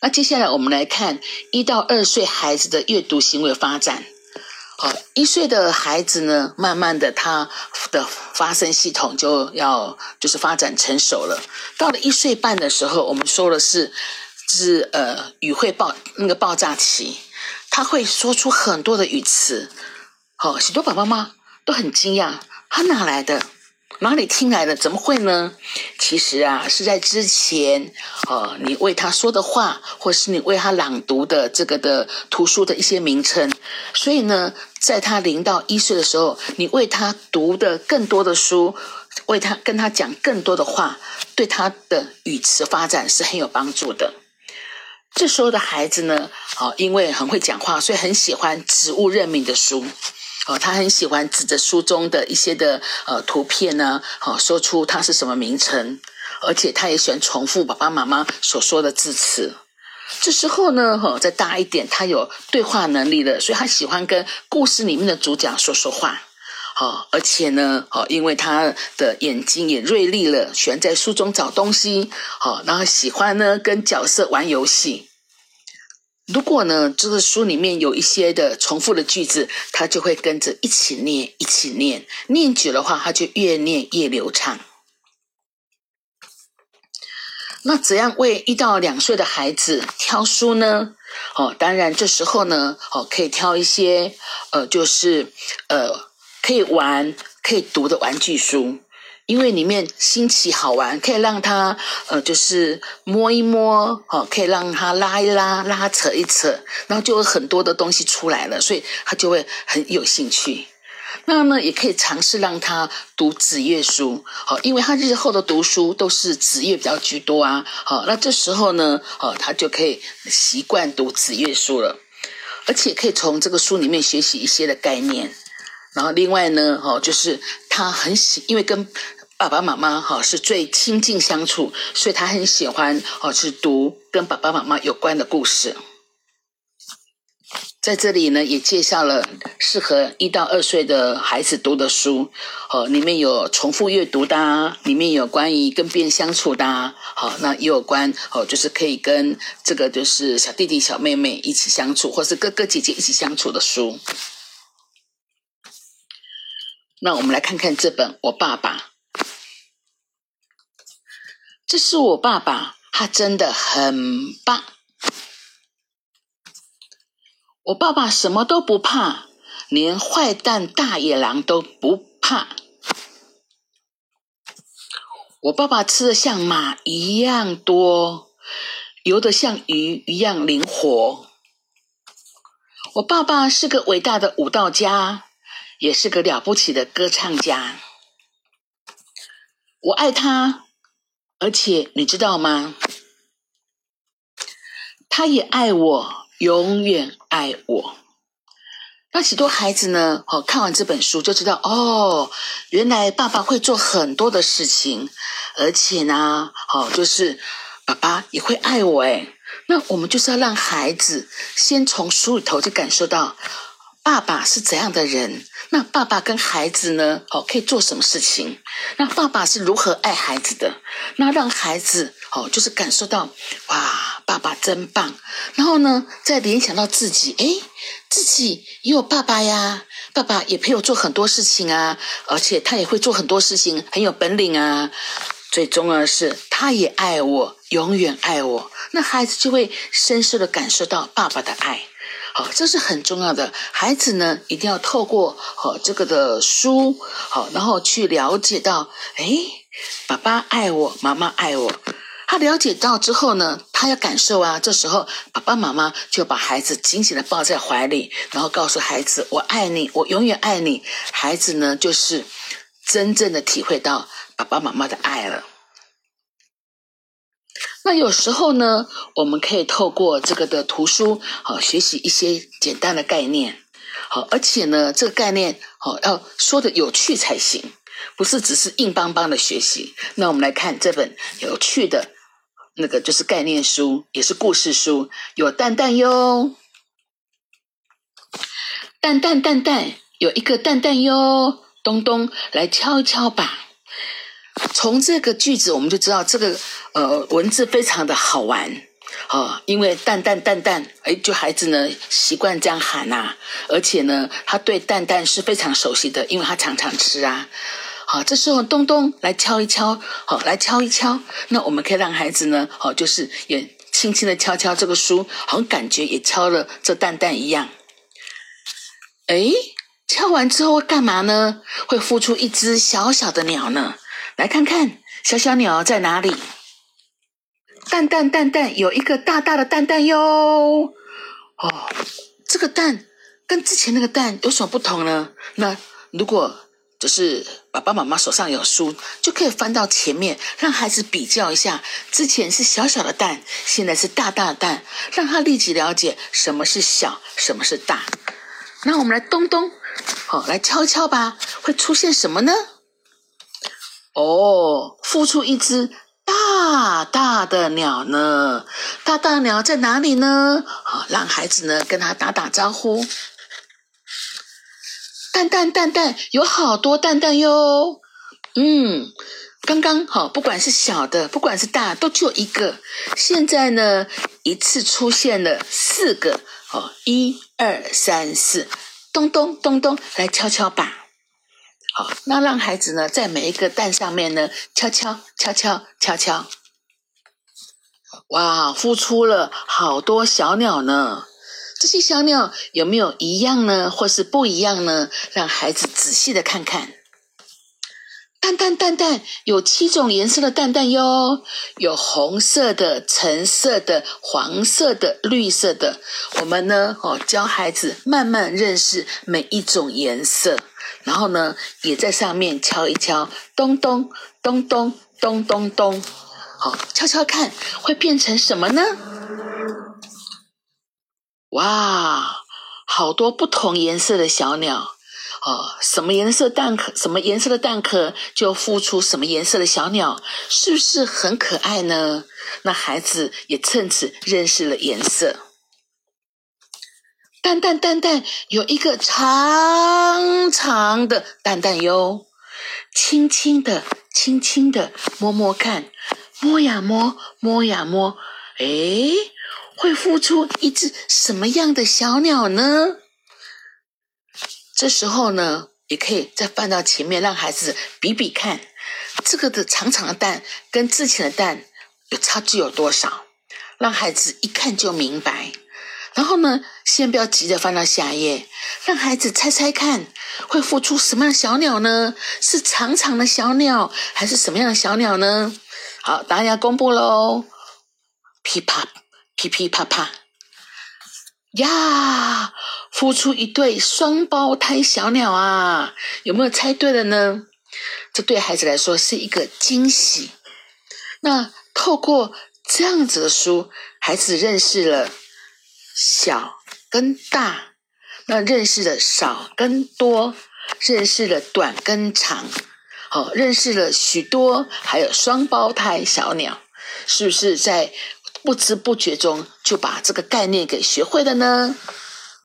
那接下来我们来看一到二岁孩子的阅读行为发展。好，一岁的孩子呢，慢慢的他的发声系统就要就是发展成熟了。到了一岁半的时候，我们说的是是呃语汇爆那个爆炸期，他会说出很多的语词。好，许多爸爸妈妈都很惊讶，他哪来的？哪里听来的？怎么会呢？其实啊，是在之前，呃，你为他说的话，或是你为他朗读的这个的图书的一些名称。所以呢，在他零到一岁的时候，你为他读的更多的书，为他跟他讲更多的话，对他的语词发展是很有帮助的。这时候的孩子呢，哦，因为很会讲话，所以很喜欢植物认名的书。哦，他很喜欢指着书中的一些的呃图片呢，好说出它是什么名称，而且他也喜欢重复爸爸妈妈所说的字词。这时候呢，哈，再大一点，他有对话能力了，所以他喜欢跟故事里面的主角说说话。好，而且呢，好，因为他的眼睛也锐利了，喜欢在书中找东西。好，然后喜欢呢跟角色玩游戏。如果呢，这个书里面有一些的重复的句子，他就会跟着一起念，一起念。念久的话，他就越念越流畅。那怎样为一到两岁的孩子挑书呢？哦，当然这时候呢，哦，可以挑一些呃，就是呃，可以玩、可以读的玩具书。因为里面新奇好玩，可以让他呃，就是摸一摸，哦，可以让他拉一拉、拉扯一扯，然后就有很多的东西出来了，所以他就会很有兴趣。那呢，也可以尝试让他读子月书，好，因为他日后的读书都是子月比较居多啊，好，那这时候呢，哦，他就可以习惯读子月书了，而且可以从这个书里面学习一些的概念。然后另外呢，哦，就是他很喜，因为跟爸爸妈妈哈是最亲近相处，所以他很喜欢哦去读跟爸爸妈妈有关的故事。在这里呢，也介绍了适合一到二岁的孩子读的书，哦，里面有重复阅读的，里面有关于跟别人相处的，好，那也有关哦，就是可以跟这个就是小弟弟小妹妹一起相处，或是哥哥姐姐一起相处的书。那我们来看看这本《我爸爸》。这是我爸爸，他真的很棒。我爸爸什么都不怕，连坏蛋大野狼都不怕。我爸爸吃的像马一样多，游的像鱼一样灵活。我爸爸是个伟大的舞蹈家，也是个了不起的歌唱家。我爱他。而且你知道吗？他也爱我，永远爱我。那许多孩子呢？哦，看完这本书就知道哦，原来爸爸会做很多的事情，而且呢，哦，就是爸爸也会爱我。哎，那我们就是要让孩子先从书里头就感受到爸爸是怎样的人。那爸爸跟孩子呢？哦，可以做什么事情？那爸爸是如何爱孩子的？那让孩子哦，就是感受到哇，爸爸真棒。然后呢，再联想到自己，诶，自己也有爸爸呀，爸爸也陪我做很多事情啊，而且他也会做很多事情，很有本领啊。最重要的是，他也爱我，永远爱我。那孩子就会深深的感受到爸爸的爱。好，这是很重要的。孩子呢，一定要透过好这个的书，好，然后去了解到，哎，爸爸爱我，妈妈爱我。他了解到之后呢，他要感受啊。这时候，爸爸妈妈就把孩子紧紧的抱在怀里，然后告诉孩子：“我爱你，我永远爱你。”孩子呢，就是真正的体会到爸爸妈妈的爱了。那有时候呢，我们可以透过这个的图书，好学习一些简单的概念，好，而且呢，这个概念好要说的有趣才行，不是只是硬邦邦的学习。那我们来看这本有趣的那个就是概念书，也是故事书，有蛋蛋哟，蛋蛋蛋蛋，有一个蛋蛋哟，东东来敲一敲吧。从这个句子，我们就知道这个呃文字非常的好玩。哦，因为蛋蛋蛋蛋，哎，就孩子呢习惯这样喊呐，而且呢，他对蛋蛋是非常熟悉的，因为他常常吃啊。好，这时候东东来敲一敲，好，来敲一敲，那我们可以让孩子呢，好，就是也轻轻的敲敲这个书，好像感觉也敲了这蛋蛋一样。哎，敲完之后会干嘛呢？会孵出一只小小的鸟呢？来看看小小鸟在哪里？蛋蛋蛋蛋，有一个大大的蛋蛋哟！哦，这个蛋跟之前那个蛋有什么不同呢？那如果就是爸爸妈妈手上有书，就可以翻到前面，让孩子比较一下，之前是小小的蛋，现在是大大的蛋，让他立即了解什么是小，什么是大。那我们来咚咚，好，来敲敲吧，会出现什么呢？哦，孵出一只大大的鸟呢！大大鸟在哪里呢？好，让孩子呢跟他打打招呼。蛋蛋蛋蛋，有好多蛋蛋哟。嗯，刚刚好，不管是小的，不管是大，都只有一个。现在呢，一次出现了四个。哦，一二三四，咚咚咚咚，来敲敲吧。好，那让孩子呢，在每一个蛋上面呢，敲敲敲敲敲敲。哇，孵出了好多小鸟呢。这些小鸟有没有一样呢，或是不一样呢？让孩子仔细的看看。蛋蛋蛋蛋，有七种颜色的蛋蛋哟，有红色的、橙色的、黄色的、绿色的。我们呢，哦，教孩子慢慢认识每一种颜色，然后呢，也在上面敲一敲，咚咚咚咚咚咚咚，好，敲敲看会变成什么呢？哇，好多不同颜色的小鸟。哦，什么颜色蛋壳，什么颜色的蛋壳就孵出什么颜色的小鸟，是不是很可爱呢？那孩子也趁此认识了颜色。蛋蛋蛋蛋有一个长长的蛋蛋哟，轻轻的，轻轻的摸摸看，摸呀摸，摸呀摸，哎，会孵出一只什么样的小鸟呢？这时候呢，也可以再放到前面，让孩子比比看，这个的长长的蛋跟之前的蛋有差距有多少，让孩子一看就明白。然后呢，先不要急着翻到下一页，让孩子猜猜看，会孵出什么样的小鸟呢？是长长的小鸟，还是什么样的小鸟呢？好，答案要公布喽！噼啪，噼噼啪啪。呀，孵出一对双胞胎小鸟啊！有没有猜对了呢？这对孩子来说是一个惊喜。那透过这样子的书，孩子认识了小跟大，那认识的少跟多，认识的短跟长，好，认识了许多，还有双胞胎小鸟，是不是在？不知不觉中就把这个概念给学会了呢。